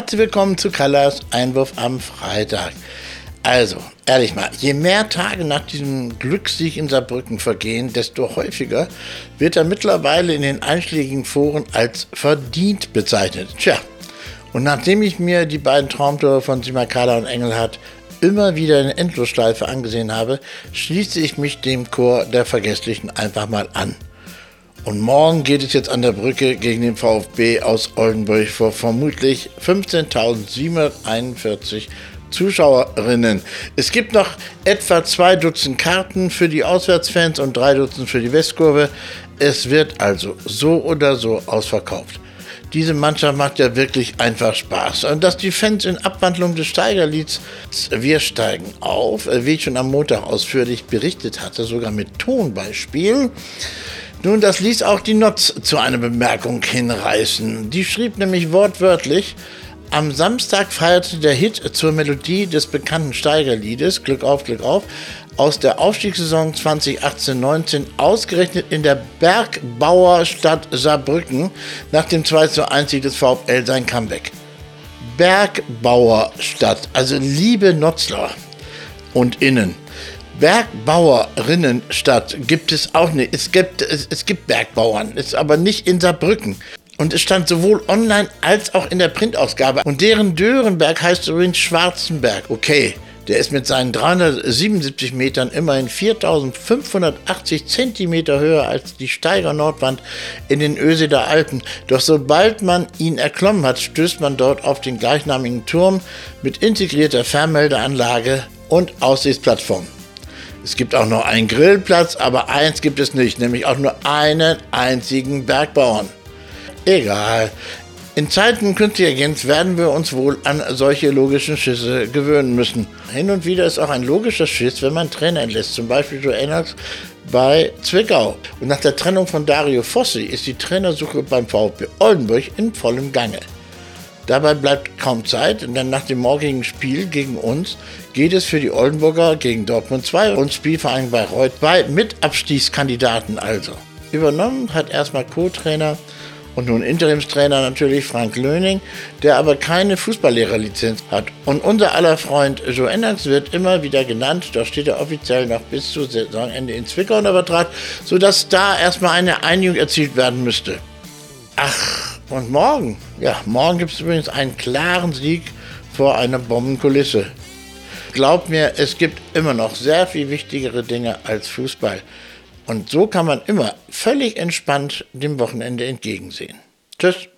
Herzlich willkommen zu Kallas Einwurf am Freitag. Also, ehrlich mal, je mehr Tage nach diesem Glückssieg in Saarbrücken vergehen, desto häufiger wird er mittlerweile in den einschlägigen Foren als verdient bezeichnet. Tja, und nachdem ich mir die beiden Traumtore von Simakala und Engelhardt immer wieder in Endlosschleife angesehen habe, schließe ich mich dem Chor der Vergesslichen einfach mal an. Und morgen geht es jetzt an der Brücke gegen den VfB aus Oldenburg vor vermutlich 15.741 Zuschauerinnen. Es gibt noch etwa zwei Dutzend Karten für die Auswärtsfans und drei Dutzend für die Westkurve. Es wird also so oder so ausverkauft. Diese Mannschaft macht ja wirklich einfach Spaß. Und dass die Fans in Abwandlung des Steigerlieds Wir steigen auf, wie ich schon am Montag ausführlich berichtet hatte, sogar mit Tonbeispiel, nun, das ließ auch die Notz zu einer Bemerkung hinreißen. Die schrieb nämlich wortwörtlich, am Samstag feierte der Hit zur Melodie des bekannten Steigerliedes Glück auf, Glück auf aus der Aufstiegssaison 2018-19 ausgerechnet in der Bergbauerstadt Saarbrücken nach dem 2 zu 1 Sieg des VfL sein Comeback. Bergbauerstadt, also liebe Notzler und Innen. Bergbauerinnenstadt gibt es auch nicht. Es gibt, es, es gibt Bergbauern, ist aber nicht in Saarbrücken. Und es stand sowohl online als auch in der Printausgabe. Und deren Dörenberg heißt übrigens Schwarzenberg. Okay, der ist mit seinen 377 Metern immerhin 4580 Zentimeter höher als die Steiger Nordwand in den Öseder Alpen. Doch sobald man ihn erklommen hat, stößt man dort auf den gleichnamigen Turm mit integrierter Fernmeldeanlage und Aussichtsplattform. Es gibt auch noch einen Grillplatz, aber eins gibt es nicht, nämlich auch nur einen einzigen Bergbauern. Egal. In Zeiten künstlicher Intelligenz werden wir uns wohl an solche logischen Schüsse gewöhnen müssen. Hin und wieder ist auch ein logischer Schiss, wenn man Trainer entlässt, zum Beispiel Joe Enners bei Zwickau. Und nach der Trennung von Dario Fossi ist die Trainersuche beim VfB Oldenburg in vollem Gange. Dabei bleibt kaum Zeit, denn nach dem morgigen Spiel gegen uns geht es für die Oldenburger gegen Dortmund 2 und Spielverein Bayreuth bei Mitabstiegskandidaten also. Übernommen hat erstmal Co-Trainer und nun Interimstrainer natürlich Frank Löning, der aber keine Fußballlehrerlizenz hat. Und unser aller Freund Joe Ennerts wird immer wieder genannt, da steht er offiziell noch bis zu Saisonende in Zwickau unter Vertrag, sodass da erstmal eine Einigung erzielt werden müsste. Ach, und morgen, ja, morgen gibt es übrigens einen klaren Sieg vor einer Bombenkulisse. Glaubt mir, es gibt immer noch sehr viel wichtigere Dinge als Fußball. Und so kann man immer völlig entspannt dem Wochenende entgegensehen. Tschüss.